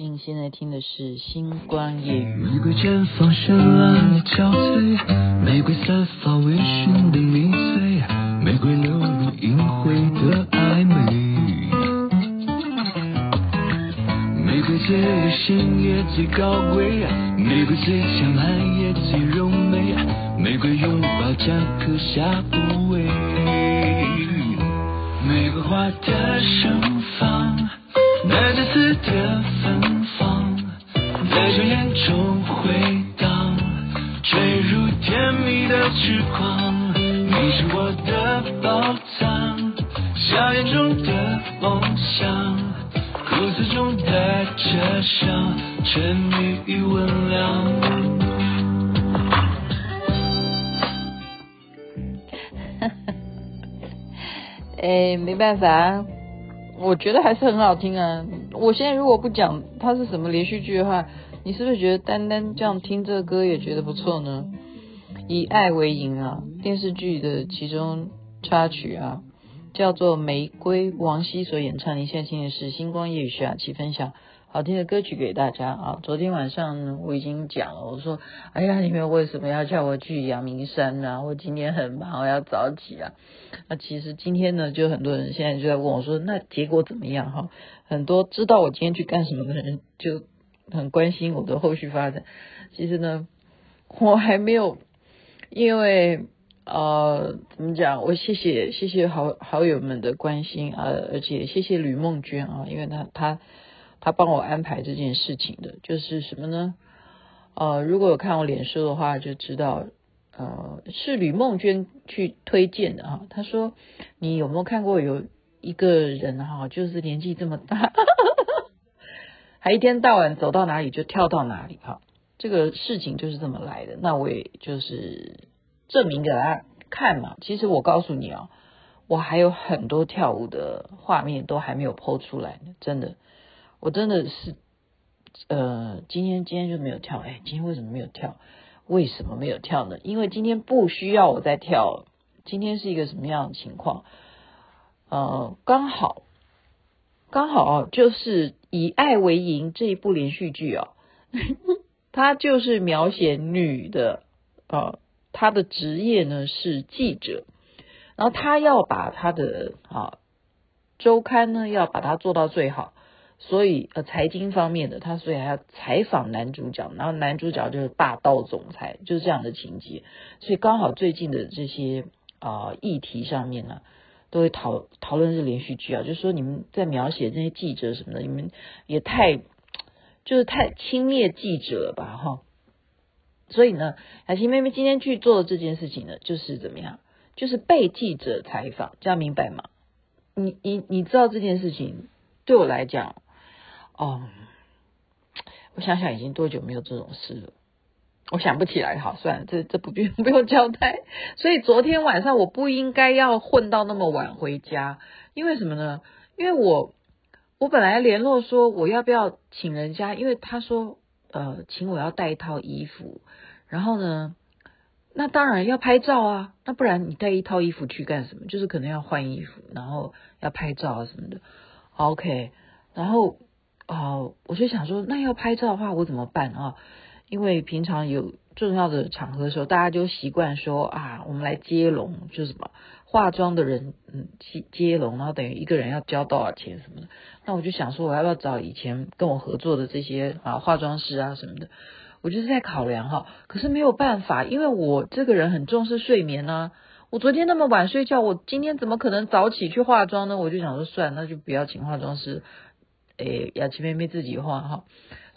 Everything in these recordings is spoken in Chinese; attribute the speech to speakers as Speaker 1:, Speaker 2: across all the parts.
Speaker 1: 您现在听的是《星光夜语》。
Speaker 2: 玫瑰绽放绚烂的憔悴，玫瑰散发微醺的迷醉，玫瑰流露隐晦的暧昧。玫瑰最危险也最高贵，玫瑰最强悍也最柔美，玫瑰拥抱将刻下无畏。玫瑰花的盛放，那带刺的芬坠入甜蜜的痴狂。你是我的宝藏，笑颜中的梦想，苦涩中带着伤，沉迷于温良。
Speaker 1: 哎，没办法，我觉得还是很好听啊。我现在如果不讲它是什么连续剧的话，你是不是觉得单单这样听这个歌也觉得不错呢？以爱为营啊，电视剧的其中插曲啊，叫做《玫瑰》，王希所演唱。你现在听的是《星光夜雨》徐雅琪分享。好听的歌曲给大家啊！昨天晚上呢，我已经讲了，我说：“哎呀，你们为什么要叫我去阳明山呢？我今天很忙，我要早起啊。”那其实今天呢，就很多人现在就在问我说：“那结果怎么样？”哈，很多知道我今天去干什么的人就很关心我的后续发展。其实呢，我还没有，因为呃，怎么讲？我谢谢谢谢好好友们的关心啊，而且谢谢吕梦娟啊，因为她她。他帮我安排这件事情的，就是什么呢？呃，如果有看我脸书的话，就知道，呃，是吕梦娟去推荐的哈。她说：“你有没有看过有一个人哈，就是年纪这么大，还一天到晚走到哪里就跳到哪里哈？这个事情就是这么来的。那我也就是证明给大家看嘛。其实我告诉你啊，我还有很多跳舞的画面都还没有 PO 出来呢，真的。”我真的是，呃，今天今天就没有跳，哎，今天为什么没有跳？为什么没有跳呢？因为今天不需要我再跳。今天是一个什么样的情况？呃，刚好，刚好就是以爱为营这一部连续剧啊，它就是描写女的，呃，她的职业呢是记者，然后她要把她的啊周刊呢要把它做到最好。所以呃，财经方面的他，所以还要采访男主角，然后男主角就是霸道总裁，就是这样的情节。所以刚好最近的这些啊、议题上面呢，都会讨讨论这连续剧啊，就是说你们在描写这些记者什么的，你们也太就是太轻蔑记者了吧哈。所以呢，雅琪妹妹今天去做的这件事情呢，就是怎么样，就是被记者采访，这样明白吗？你你你知道这件事情对我来讲。哦，我想想，已经多久没有这种事了？我想不起来。好，算了，这这不必 不用交代。所以昨天晚上我不应该要混到那么晚回家，因为什么呢？因为我我本来联络说我要不要请人家，因为他说呃，请我要带一套衣服，然后呢，那当然要拍照啊，那不然你带一套衣服去干什么？就是可能要换衣服，然后要拍照啊什么的。OK，然后。哦，我就想说，那要拍照的话，我怎么办啊？因为平常有重要的场合的时候，大家就习惯说啊，我们来接龙，就是什么化妆的人，嗯，接接龙，然后等于一个人要交多少钱什么的。那我就想说，我要不要找以前跟我合作的这些啊化妆师啊什么的？我就是在考量哈，可是没有办法，因为我这个人很重视睡眠呢。我昨天那么晚睡觉，我今天怎么可能早起去化妆呢？我就想说，算，那就不要请化妆师。诶，雅琪妹妹自己画哈，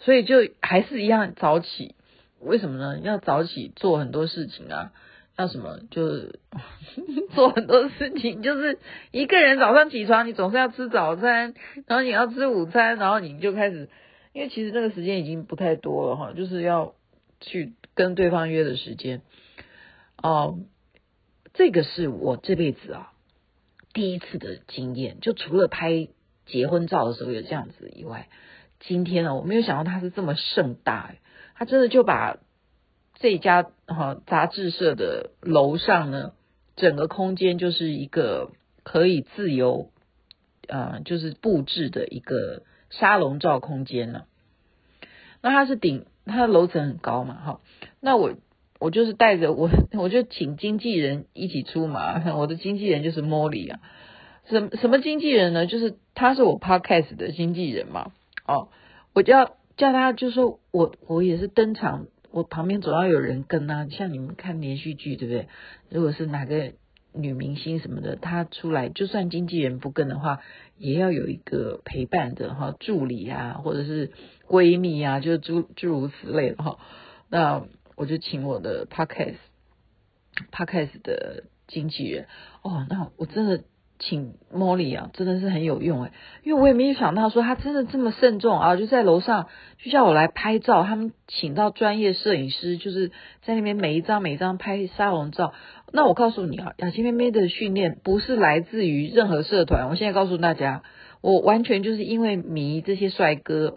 Speaker 1: 所以就还是一样早起。为什么呢？要早起做很多事情啊，要什么？就是 做很多事情，就是一个人早上起床，你总是要吃早餐，然后你要吃午餐，然后你就开始，因为其实那个时间已经不太多了哈，就是要去跟对方约的时间。哦，这个是我这辈子啊第一次的经验，就除了拍。结婚照的时候有这样子以外，今天呢，我没有想到他是这么盛大，他真的就把这家哈杂志社的楼上呢，整个空间就是一个可以自由呃，就是布置的一个沙龙照空间了。那他是顶，他的楼层很高嘛，哈。那我我就是带着我，我就请经纪人一起出马。我的经纪人就是 Molly 啊，什什么经纪人呢？就是他是我 Podcast 的经纪人嘛。哦，我就要叫他，就说我我也是登场，我旁边总要有人跟啊。像你们看连续剧，对不对？如果是哪个女明星什么的，她出来，就算经纪人不跟的话，也要有一个陪伴的哈助理啊，或者是闺蜜啊，就诸诸如此类的哈。那我就请我的 Podcast Podcast 的经纪人哦，那我真的。请茉莉啊，真的是很有用哎，因为我也没有想到说他真的这么慎重啊，就在楼上就叫我来拍照，他们请到专业摄影师，就是在那边每一张每一张拍沙龙照。那我告诉你啊，雅琪妹妹的训练不是来自于任何社团，我现在告诉大家，我完全就是因为迷这些帅哥，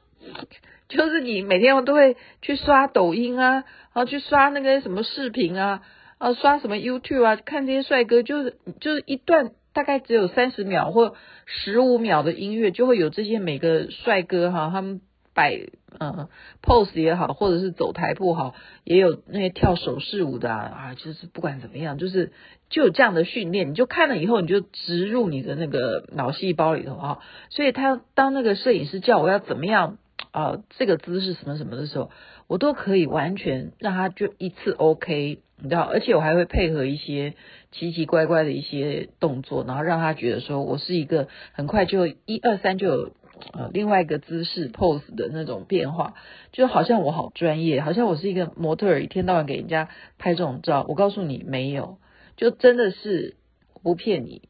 Speaker 1: 就是你每天都会去刷抖音啊，然后去刷那个什么视频啊。啊，刷什么 YouTube 啊？看这些帅哥，就是就是一段大概只有三十秒或十五秒的音乐，就会有这些每个帅哥哈，他们摆呃 pose 也好，或者是走台步好，也有那些跳手势舞的啊，啊，就是不管怎么样，就是就有这样的训练，你就看了以后，你就植入你的那个脑细胞里头啊。所以他当那个摄影师叫我要怎么样啊，这个姿势什么什么的时候，我都可以完全让他就一次 OK。你知道，而且我还会配合一些奇奇怪怪的一些动作，然后让他觉得说我是一个很快就一二三就有呃另外一个姿势 pose 的那种变化，就好像我好专业，好像我是一个模特儿，一天到晚给人家拍这种照。我告诉你没有，就真的是不骗你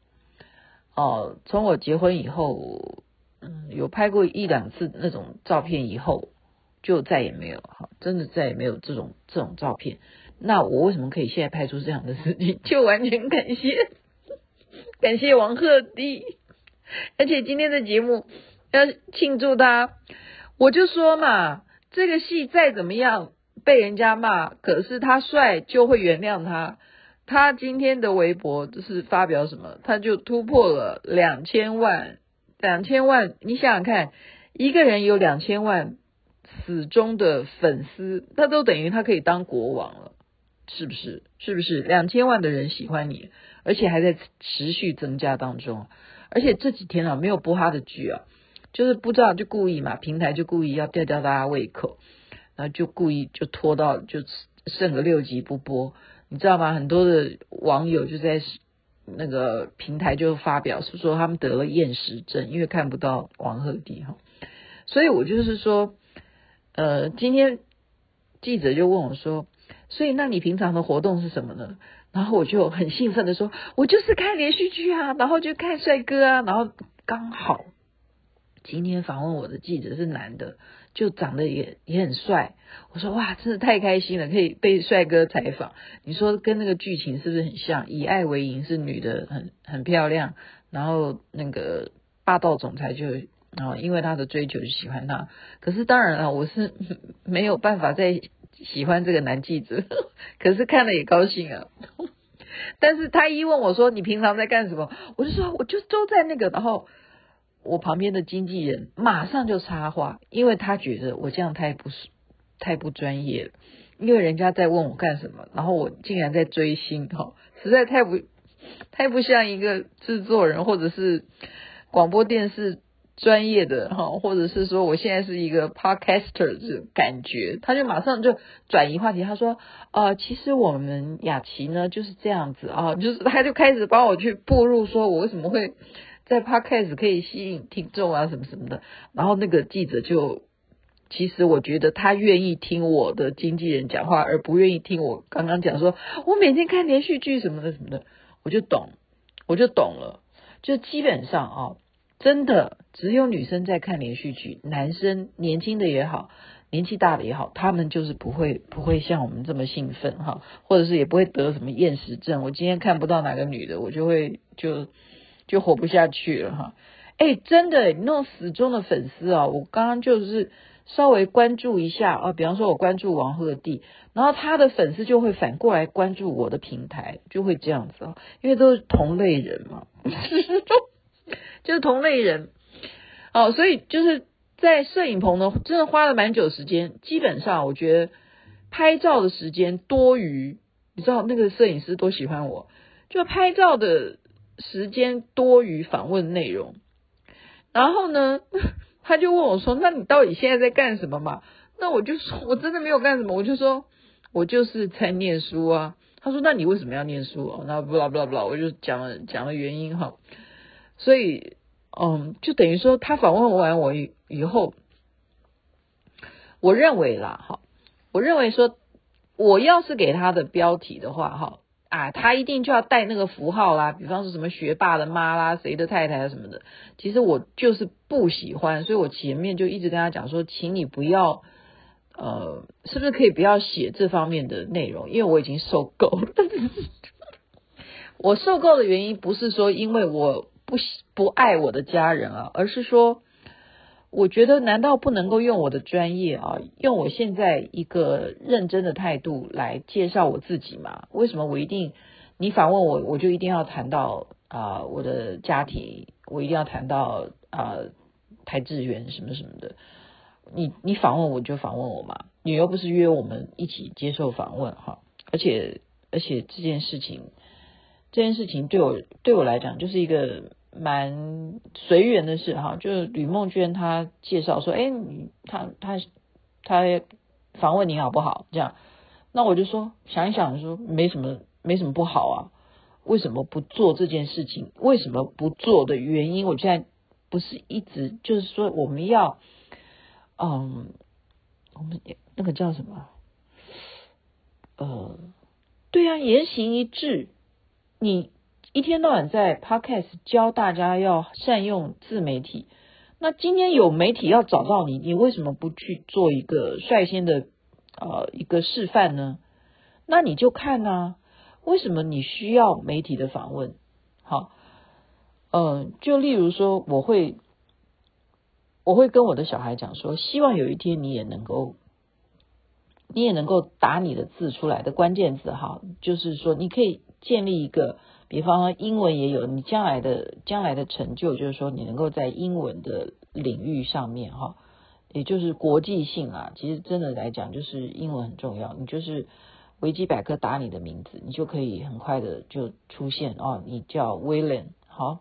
Speaker 1: 哦。从我结婚以后，嗯，有拍过一两次那种照片以后，就再也没有哈，真的再也没有这种这种照片。那我为什么可以现在拍出这样的事情？就完全感谢感谢王鹤棣，而且今天的节目要庆祝他，我就说嘛，这个戏再怎么样被人家骂，可是他帅就会原谅他。他今天的微博就是发表什么，他就突破了两千万，两千万，你想想看，一个人有两千万死忠的粉丝，他都等于他可以当国王了。是不是？是不是两千万的人喜欢你，而且还在持续增加当中？而且这几天啊，没有播他的剧啊，就是不知道就故意嘛，平台就故意要吊吊大家胃口，然后就故意就拖到就剩个六集不播，你知道吗？很多的网友就在那个平台就发表是说他们得了厌食症，因为看不到王鹤棣哈。所以我就是说，呃，今天记者就问我说。所以，那你平常的活动是什么呢？然后我就很兴奋的说，我就是看连续剧啊，然后就看帅哥啊，然后刚好今天访问我的记者是男的，就长得也也很帅。我说哇，真的太开心了，可以被帅哥采访。你说跟那个剧情是不是很像？以爱为营是女的很很漂亮，然后那个霸道总裁就啊，因为他的追求就喜欢他。可是当然了，我是没有办法在。喜欢这个男记者，可是看了也高兴啊。但是他一问我说：“你平常在干什么？”我就说：“我就都在那个。”然后我旁边的经纪人马上就插话，因为他觉得我这样太不太不专业了。因为人家在问我干什么，然后我竟然在追星，哈，实在太不太不像一个制作人或者是广播电视。专业的哈，或者是说我现在是一个 podcaster 这种感觉，他就马上就转移话题，他说，呃，其实我们雅琪呢就是这样子啊，就是 他就开始帮我去步入，说我为什么会在 podcast 可以吸引听众啊什么什么的，然后那个记者就，其实我觉得他愿意听我的经纪人讲话，而不愿意听我刚刚讲说我每天看连续剧什么的什么的，我就懂，我就懂了，就基本上啊。真的只有女生在看连续剧，男生年轻的也好，年纪大的也好，他们就是不会不会像我们这么兴奋哈，或者是也不会得什么厌食症。我今天看不到哪个女的，我就会就就活不下去了哈。哎，真的，那种死忠的粉丝啊，我刚刚就是稍微关注一下啊，比方说我关注王鹤棣，然后他的粉丝就会反过来关注我的平台，就会这样子啊，因为都是同类人嘛。就是同类人，哦，所以就是在摄影棚呢，真的花了蛮久时间。基本上，我觉得拍照的时间多于，你知道那个摄影师多喜欢我，就拍照的时间多于访问内容。然后呢，他就问我说：“那你到底现在在干什么嘛？”那我就说：“我真的没有干什么，我就说我就是在念书啊。”他说：“那你为什么要念书？”哦，那不啦不啦不啦，我就讲了讲了原因哈。所以，嗯，就等于说他访问完我以以后，我认为啦，哈，我认为说，我要是给他的标题的话，哈，啊，他一定就要带那个符号啦，比方说什么学霸的妈啦，谁的太太啊什么的。其实我就是不喜欢，所以我前面就一直跟他讲说，请你不要。呃，是不是可以不要写这方面的内容？因为我已经受够了。我受够的原因不是说因为我不不爱我的家人啊，而是说，我觉得难道不能够用我的专业啊，用我现在一个认真的态度来介绍我自己吗？为什么我一定你访问我，我就一定要谈到啊、我的家庭，我一定要谈到啊、台志源什么什么的？你你访问我就访问我嘛，你又不是约我们一起接受访问哈，而且而且这件事情这件事情对我对我来讲就是一个蛮随缘的事哈，就是吕梦娟她介绍说，哎，你他他他访问你好不好？这样，那我就说想一想说没什么没什么不好啊，为什么不做这件事情？为什么不做的原因？我现在不是一直就是说我们要。嗯，我们那个叫什么？呃，对啊，言行一致。你一天到晚在 Podcast 教大家要善用自媒体，那今天有媒体要找到你，你为什么不去做一个率先的呃一个示范呢？那你就看呐、啊，为什么你需要媒体的访问？好，嗯、就例如说，我会。我会跟我的小孩讲说，希望有一天你也能够，你也能够打你的字出来的关键字哈，就是说你可以建立一个，比方说英文也有你将来的将来的成就，就是说你能够在英文的领域上面哈，也就是国际性啊，其实真的来讲就是英文很重要，你就是维基百科打你的名字，你就可以很快的就出现哦，你叫 William 好。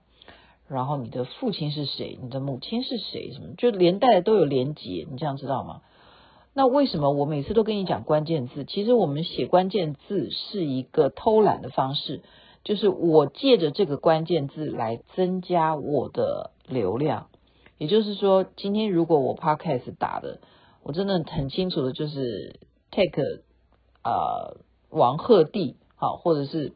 Speaker 1: 然后你的父亲是谁？你的母亲是谁？什么就连带的都有连结，你这样知道吗？那为什么我每次都跟你讲关键字？其实我们写关键字是一个偷懒的方式，就是我借着这个关键字来增加我的流量。也就是说，今天如果我 Podcast 打的，我真的很清楚的就是 take 啊、呃、王鹤棣好，或者是。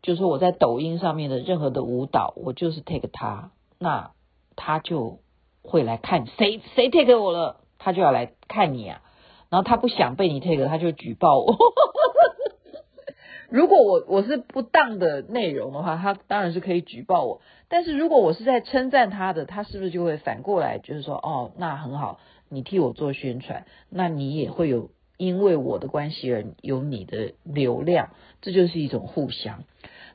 Speaker 1: 就是说我在抖音上面的任何的舞蹈，我就是 take 他，那他就会来看谁谁 take 我了，他就要来看你啊。然后他不想被你 take，他就举报我。如果我我是不当的内容的话，他当然是可以举报我。但是如果我是在称赞他的，他是不是就会反过来就是说，哦，那很好，你替我做宣传，那你也会有因为我的关系而有你的流量，这就是一种互相。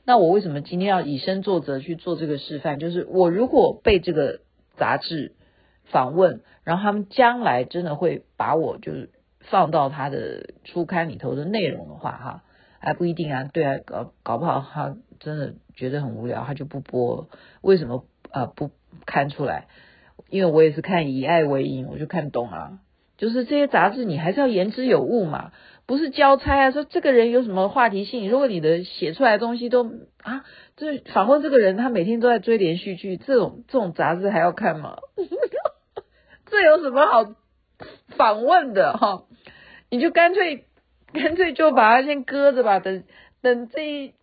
Speaker 1: 那我为什么今天要以身作则去做这个示范？就是我如果被这个杂志访问，然后他们将来真的会把我就是放到他的初刊里头的内容的话，哈，还不一定啊。对啊，搞搞不好他真的觉得很无聊，他就不播。为什么啊不看出来？因为我也是看以爱为营，我就看懂啊。就是这些杂志，你还是要言之有物嘛。不是交差啊，说这个人有什么话题性？如果你的写出来的东西都啊，这访问这个人，他每天都在追连续剧，这种这种杂志还要看吗？这有什么好访问的哈？你就干脆 干脆就把它先搁着吧，等等这一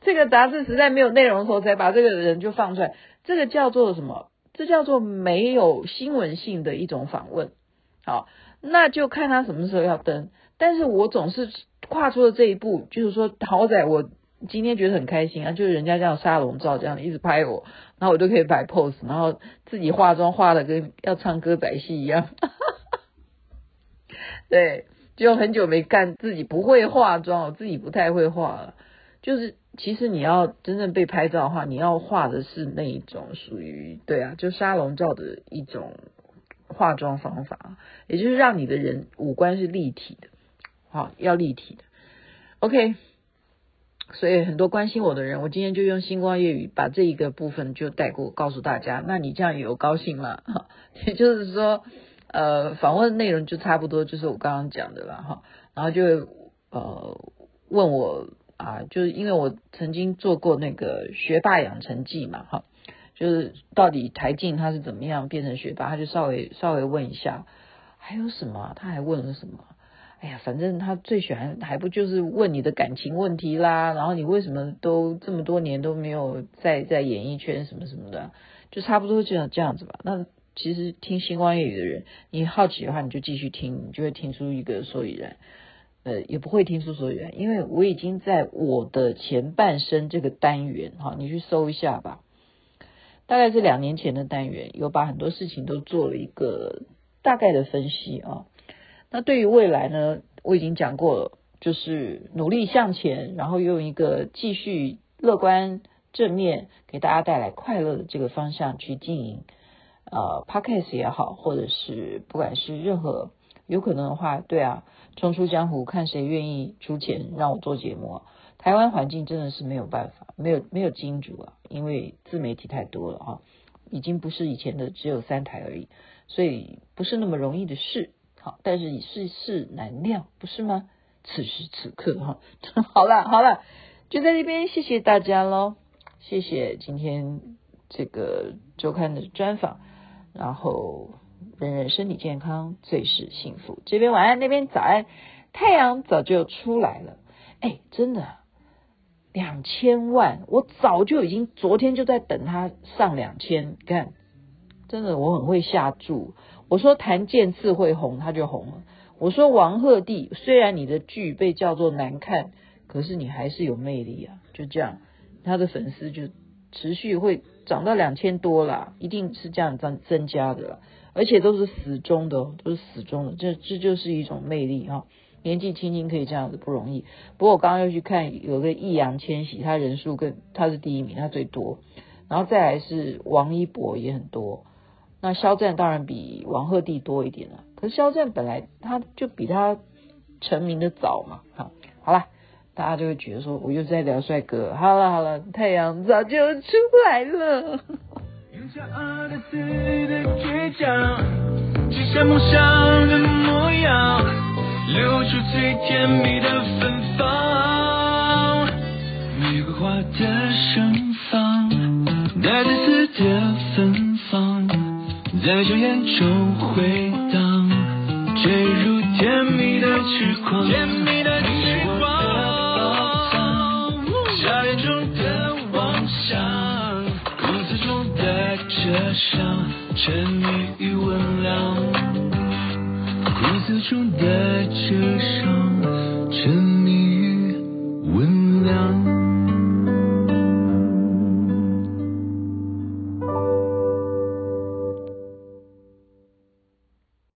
Speaker 1: 这个杂志实在没有内容的时候，才把这个人就放出来。这个叫做什么？这叫做没有新闻性的一种访问。好，那就看他什么时候要登。但是我总是跨出了这一步，就是说，好歹我今天觉得很开心啊，就是人家这样沙龙照这样一直拍我，然后我就可以摆 pose，然后自己化妆化的跟要唱歌仔戏一样，对，就很久没干，自己不会化妆，我自己不太会化了。就是其实你要真正被拍照的话，你要画的是那一种属于对啊，就沙龙照的一种化妆方法，也就是让你的人五官是立体的，好，要立体的。OK，所以很多关心我的人，我今天就用星光夜语把这一个部分就带过，告诉大家。那你这样有高兴吗？哈，也就是说，呃，访问内容就差不多就是我刚刚讲的了哈。然后就呃问我啊，就是因为我曾经做过那个学霸养成记嘛，哈。就是到底台静他是怎么样变成学霸？他就稍微稍微问一下，还有什么？他还问了什么？哎呀，反正他最喜欢还不就是问你的感情问题啦。然后你为什么都这么多年都没有在在演艺圈什么什么的，就差不多这样这样子吧。那其实听星光夜语的人，你好奇的话，你就继续听，你就会听出一个所以然。呃，也不会听出所以然，因为我已经在我的前半生这个单元哈，你去搜一下吧。大概是两年前的单元，有把很多事情都做了一个大概的分析啊。那对于未来呢，我已经讲过了，就是努力向前，然后用一个继续乐观正面，给大家带来快乐的这个方向去经营。呃，Podcast 也好，或者是不管是任何有可能的话，对啊，冲出江湖，看谁愿意出钱让我做节目。台湾环境真的是没有办法，没有没有金主啊，因为自媒体太多了啊，已经不是以前的只有三台而已，所以不是那么容易的事。好，但是世事难料，不是吗？此时此刻哈，好了好了，就在这边，谢谢大家喽，谢谢今天这个周刊的专访，然后人人身体健康，最是幸福。这边晚安，那边早安，太阳早就出来了，哎，真的。两千万，我早就已经昨天就在等他上两千，看，真的我很会下注。我说檀健次会红，他就红了。我说王鹤棣，虽然你的剧被叫做难看，可是你还是有魅力啊，就这样，他的粉丝就持续会涨到两千多啦，一定是这样增增加的啦，而且都是死忠的，都是死忠的，这这就是一种魅力哈。年纪轻轻可以这样子不容易，不过我刚刚又去看有个易烊千玺，他人数更他是第一名，他最多，然后再来是王一博也很多，那肖战当然比王鹤棣多一点了，可是肖战本来他就比他成名的早嘛，好，好了，大家就会觉得说我又在聊帅哥，好了好了，太阳早就出来了。
Speaker 2: 留住最甜蜜的芬芳，玫瑰花的盛放，带着刺的，在硝烟中回荡，坠入甜蜜的痴狂，甜蜜的痴狂，夏夜中的妄想，苦涩中的车厢，沉迷于温良。苦涩中的车厢，沉。